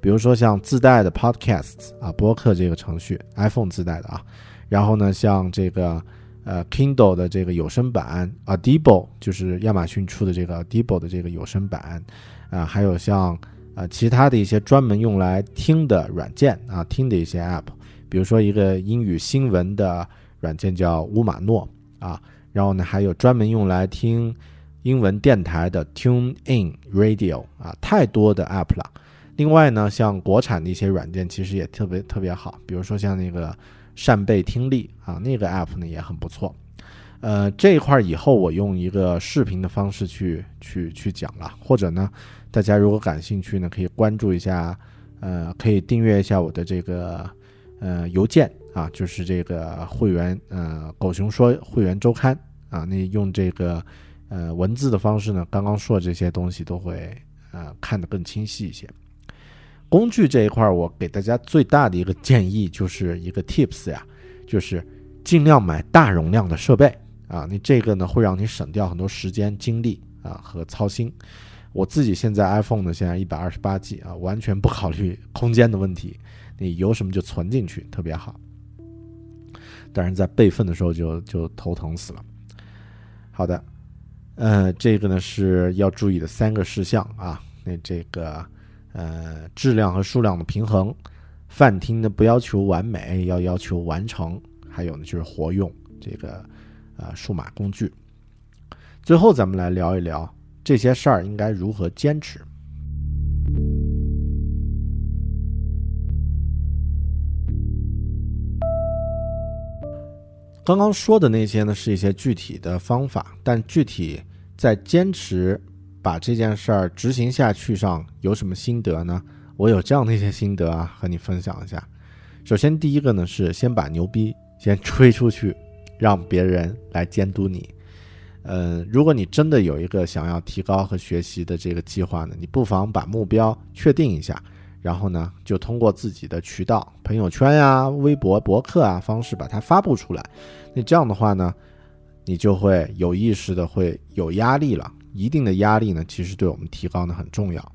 比如说像自带的 Podcasts 啊，播客这个程序，iPhone 自带的啊。然后呢，像这个呃 Kindle 的这个有声版，Audible 就是亚马逊出的这个 Audible 的这个有声版啊，还有像啊其他的一些专门用来听的软件啊，听的一些 App，比如说一个英语新闻的。软件叫乌马诺啊，然后呢，还有专门用来听英文电台的 Tune In Radio 啊，太多的 App 了。另外呢，像国产的一些软件，其实也特别特别好，比如说像那个扇贝听力啊，那个 App 呢也很不错。呃，这一块以后我用一个视频的方式去去去讲了，或者呢，大家如果感兴趣呢，可以关注一下，呃，可以订阅一下我的这个呃邮件。啊，就是这个会员，呃，狗熊说会员周刊啊，那用这个呃文字的方式呢，刚刚说的这些东西都会呃看得更清晰一些。工具这一块，我给大家最大的一个建议就是一个 tips 呀，就是尽量买大容量的设备啊，你这个呢会让你省掉很多时间、精力啊和操心。我自己现在 iPhone 呢，现在一百二十八 G 啊，完全不考虑 空间的问题，你有什么就存进去，特别好。但是在备份的时候就就头疼死了。好的，呃，这个呢是要注意的三个事项啊。那这个呃质量和数量的平衡，饭厅呢不要求完美，要要求完成。还有呢就是活用这个呃数码工具。最后咱们来聊一聊这些事儿应该如何坚持。刚刚说的那些呢，是一些具体的方法，但具体在坚持把这件事儿执行下去上有什么心得呢？我有这样的一些心得啊，和你分享一下。首先，第一个呢是先把牛逼先吹出去，让别人来监督你。嗯，如果你真的有一个想要提高和学习的这个计划呢，你不妨把目标确定一下。然后呢，就通过自己的渠道，朋友圈呀、微博、博客啊方式把它发布出来。那这样的话呢，你就会有意识的会有压力了。一定的压力呢，其实对我们提高呢很重要。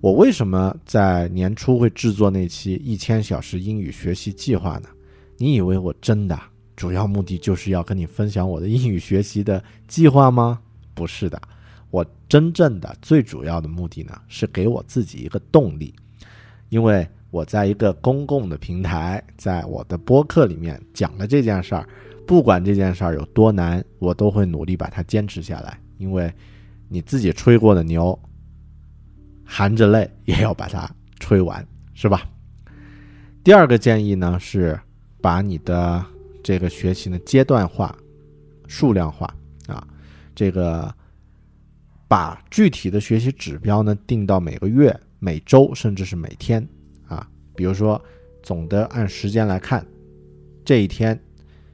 我为什么在年初会制作那期一千小时英语学习计划呢？你以为我真的主要目的就是要跟你分享我的英语学习的计划吗？不是的，我真正的最主要的目的呢，是给我自己一个动力。因为我在一个公共的平台，在我的播客里面讲了这件事儿，不管这件事儿有多难，我都会努力把它坚持下来。因为你自己吹过的牛，含着泪也要把它吹完，是吧？第二个建议呢是把你的这个学习呢阶段化，数量化啊，这个把具体的学习指标呢定到每个月、每周，甚至是每天啊。比如说，总的按时间来看，这一天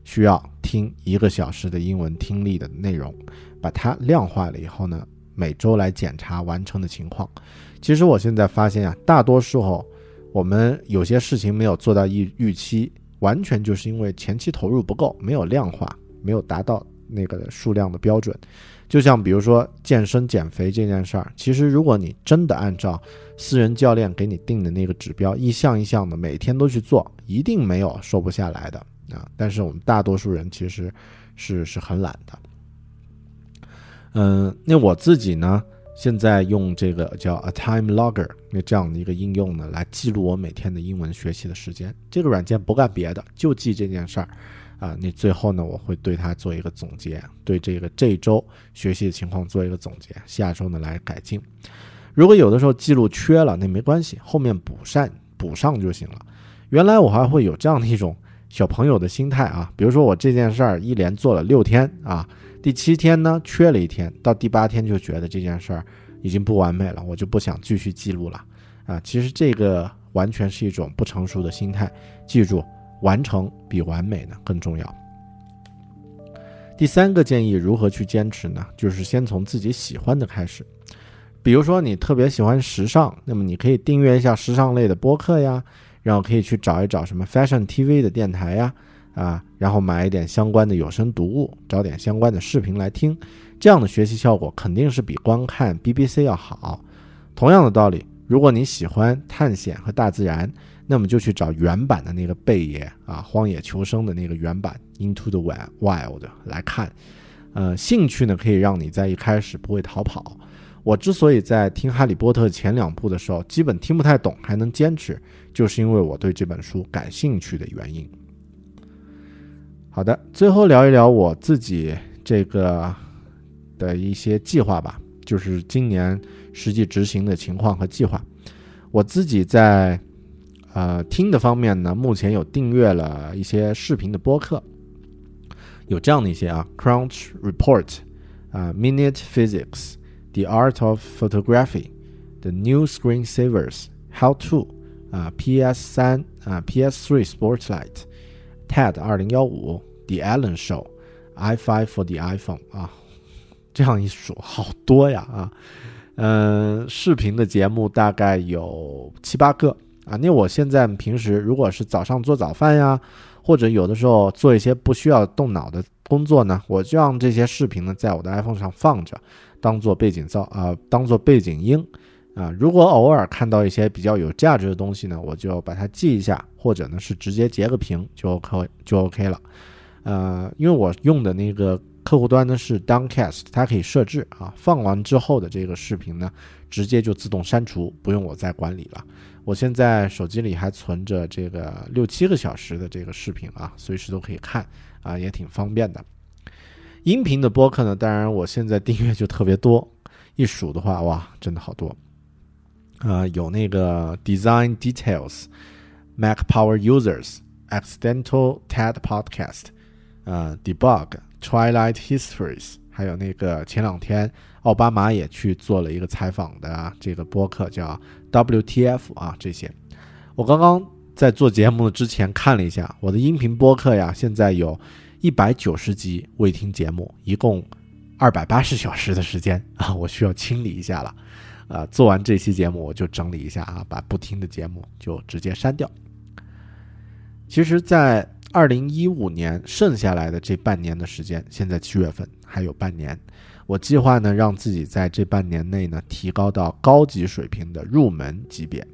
需要听一个小时的英文听力的内容，把它量化了以后呢，每周来检查完成的情况。其实我现在发现啊，大多时候我们有些事情没有做到预预期。完全就是因为前期投入不够，没有量化，没有达到那个数量的标准。就像比如说健身减肥这件事儿，其实如果你真的按照私人教练给你定的那个指标，一项一项的每天都去做，一定没有瘦不下来的啊。但是我们大多数人其实是是很懒的。嗯，那我自己呢？现在用这个叫 A Time Logger 那这样的一个应用呢，来记录我每天的英文学习的时间。这个软件不干别的，就记这件事儿啊。你最后呢，我会对它做一个总结，对这个这周学习的情况做一个总结，下周呢来改进。如果有的时候记录缺了，那没关系，后面补上补上就行了。原来我还会有这样的一种小朋友的心态啊，比如说我这件事儿一连做了六天啊。第七天呢，缺了一天，到第八天就觉得这件事儿已经不完美了，我就不想继续记录了，啊，其实这个完全是一种不成熟的心态。记住，完成比完美呢更重要。第三个建议如何去坚持呢？就是先从自己喜欢的开始，比如说你特别喜欢时尚，那么你可以订阅一下时尚类的播客呀，然后可以去找一找什么 Fashion TV 的电台呀。啊，然后买一点相关的有声读物，找点相关的视频来听，这样的学习效果肯定是比光看 BBC 要好。同样的道理，如果你喜欢探险和大自然，那么就去找原版的那个贝爷啊，《荒野求生》的那个原版《Into the Wild》来看。呃，兴趣呢可以让你在一开始不会逃跑。我之所以在听《哈利波特》前两部的时候基本听不太懂，还能坚持，就是因为我对这本书感兴趣的原因。好的，最后聊一聊我自己这个的一些计划吧，就是今年实际执行的情况和计划。我自己在呃听的方面呢，目前有订阅了一些视频的播客，有这样的一些啊，Crunch Report 啊，Minute Physics，The Art of Photography，The New Screensavers，How to 啊，PS 三啊，PS Three Sportslight。TED 二零幺五，The Allen Show，iFi for the iPhone 啊，这样一数好多呀啊，嗯，视频的节目大概有七八个啊。那我现在平时如果是早上做早饭呀，或者有的时候做一些不需要动脑的工作呢，我就让这些视频呢在我的 iPhone 上放着，当做背景噪啊，当做背景音。啊，如果偶尔看到一些比较有价值的东西呢，我就把它记一下，或者呢是直接截个屏就 OK 就 OK 了。呃，因为我用的那个客户端呢是 Downcast，它可以设置啊，放完之后的这个视频呢，直接就自动删除，不用我再管理了。我现在手机里还存着这个六七个小时的这个视频啊，随时都可以看啊，也挺方便的。音频的播客呢，当然我现在订阅就特别多，一数的话，哇，真的好多。呃，有那个 Design Details、Mac Power Users、Accidental TED Podcast、呃 Debug、Twilight Histories，还有那个前两天奥巴马也去做了一个采访的这个播客叫 WTF 啊，这些我刚刚在做节目之前看了一下我的音频播客呀，现在有一百九十集未听节目，一共二百八十小时的时间啊，我需要清理一下了。啊，做完这期节目我就整理一下啊，把不听的节目就直接删掉。其实，在二零一五年剩下来的这半年的时间，现在七月份还有半年，我计划呢让自己在这半年内呢提高到高级水平的入门级别，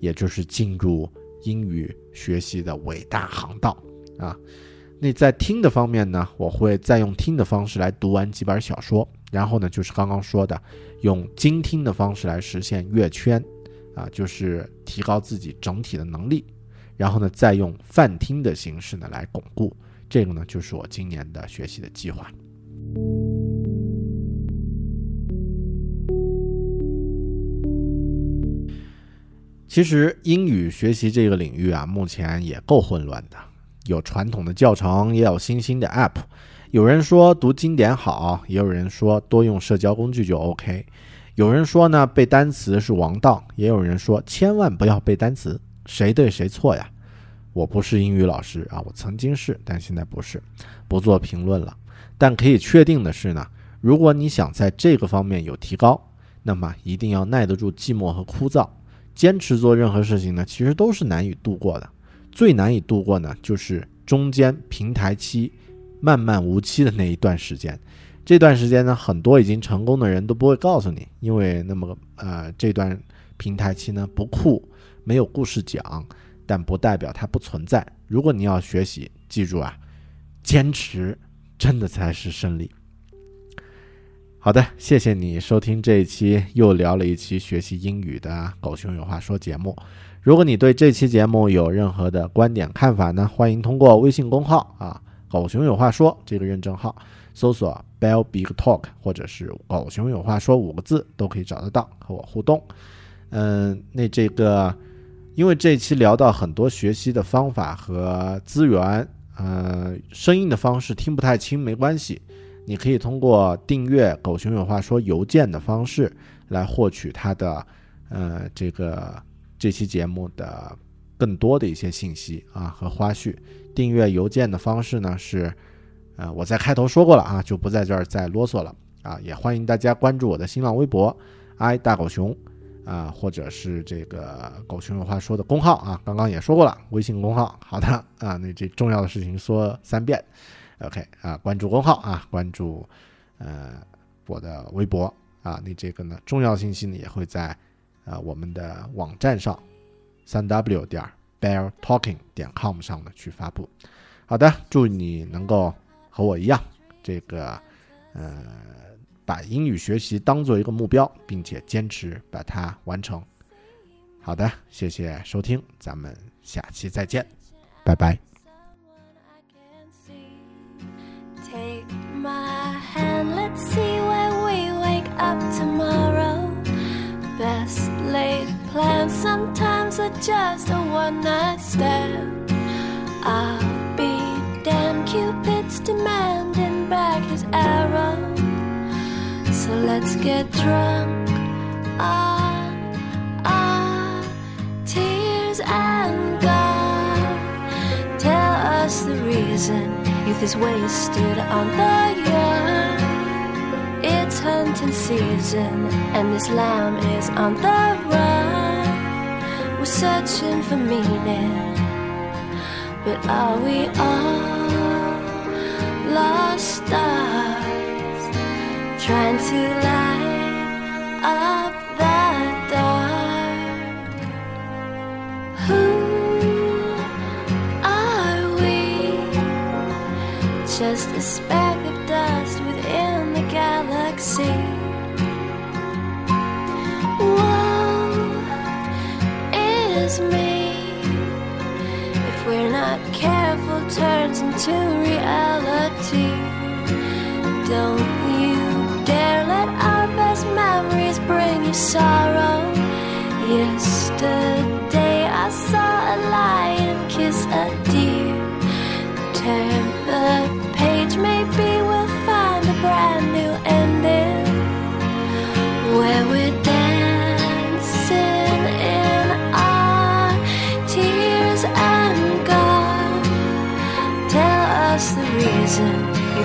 也就是进入英语学习的伟大航道啊。那在听的方面呢，我会再用听的方式来读完几本小说。然后呢，就是刚刚说的，用精听的方式来实现阅圈，啊，就是提高自己整体的能力。然后呢，再用泛听的形式呢来巩固。这个呢，就是我今年的学习的计划。其实英语学习这个领域啊，目前也够混乱的。有传统的教程，也有新兴的 App。有人说读经典好，也有人说多用社交工具就 OK。有人说呢背单词是王道，也有人说千万不要背单词。谁对谁错呀？我不是英语老师啊，我曾经是，但现在不是，不做评论了。但可以确定的是呢，如果你想在这个方面有提高，那么一定要耐得住寂寞和枯燥，坚持做任何事情呢，其实都是难以度过的。最难以度过呢，就是中间平台期。漫漫无期的那一段时间，这段时间呢，很多已经成功的人都不会告诉你，因为那么呃，这段平台期呢不酷，没有故事讲，但不代表它不存在。如果你要学习，记住啊，坚持真的才是胜利。好的，谢谢你收听这一期又聊了一期学习英语的《狗熊有话说》节目。如果你对这期节目有任何的观点看法呢，欢迎通过微信公号啊。狗熊有话说，这个认证号搜索 “bell big talk” 或者是“狗熊有话说”五个字都可以找得到，和我互动。嗯，那这个，因为这期聊到很多学习的方法和资源，呃，声音的方式听不太清没关系，你可以通过订阅“狗熊有话说”邮件的方式来获取它的，呃，这个这期节目的更多的一些信息啊和花絮。订阅邮件的方式呢是，呃，我在开头说过了啊，就不在这儿再啰嗦了啊。也欢迎大家关注我的新浪微博，i 大狗熊啊，或者是这个狗熊有话说的公号啊。刚刚也说过了，微信公号。好的啊，那这重要的事情说三遍，OK 啊，关注公号啊，关注呃我的微博啊。那这个呢，重要信息呢也会在呃我们的网站上，三 w 点。Bear Talking 点 com 上的去发布。好的，祝你能够和我一样，这个呃，把英语学习当做一个目标，并且坚持把它完成。好的，谢谢收听，咱们下期再见，拜拜。best laid plans sometimes are just a one night stand. I'll be damn Cupid's demanding back his arrow. So let's get drunk on our tears and God. Tell us the reason youth is wasted on the young it's hunting season, and this lamb is on the run. Searching for meaning, but are we all lost stars trying to light up the dark? Who are we? Just a speck of dust within the galaxy. Me if we're not careful, turns into reality. Don't you dare let our best memories bring you sorrow. Yesterday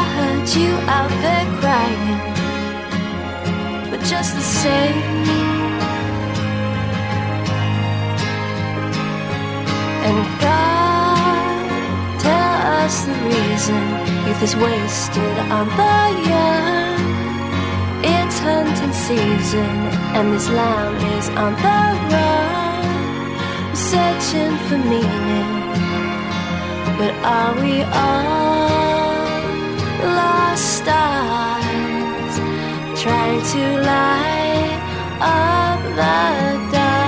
I heard you out there crying but just the same. And God, tell us the reason youth is wasted on the young. It's hunting season, and this lamb is on the run, searching for meaning. But are we all lost stars trying to light up the dark?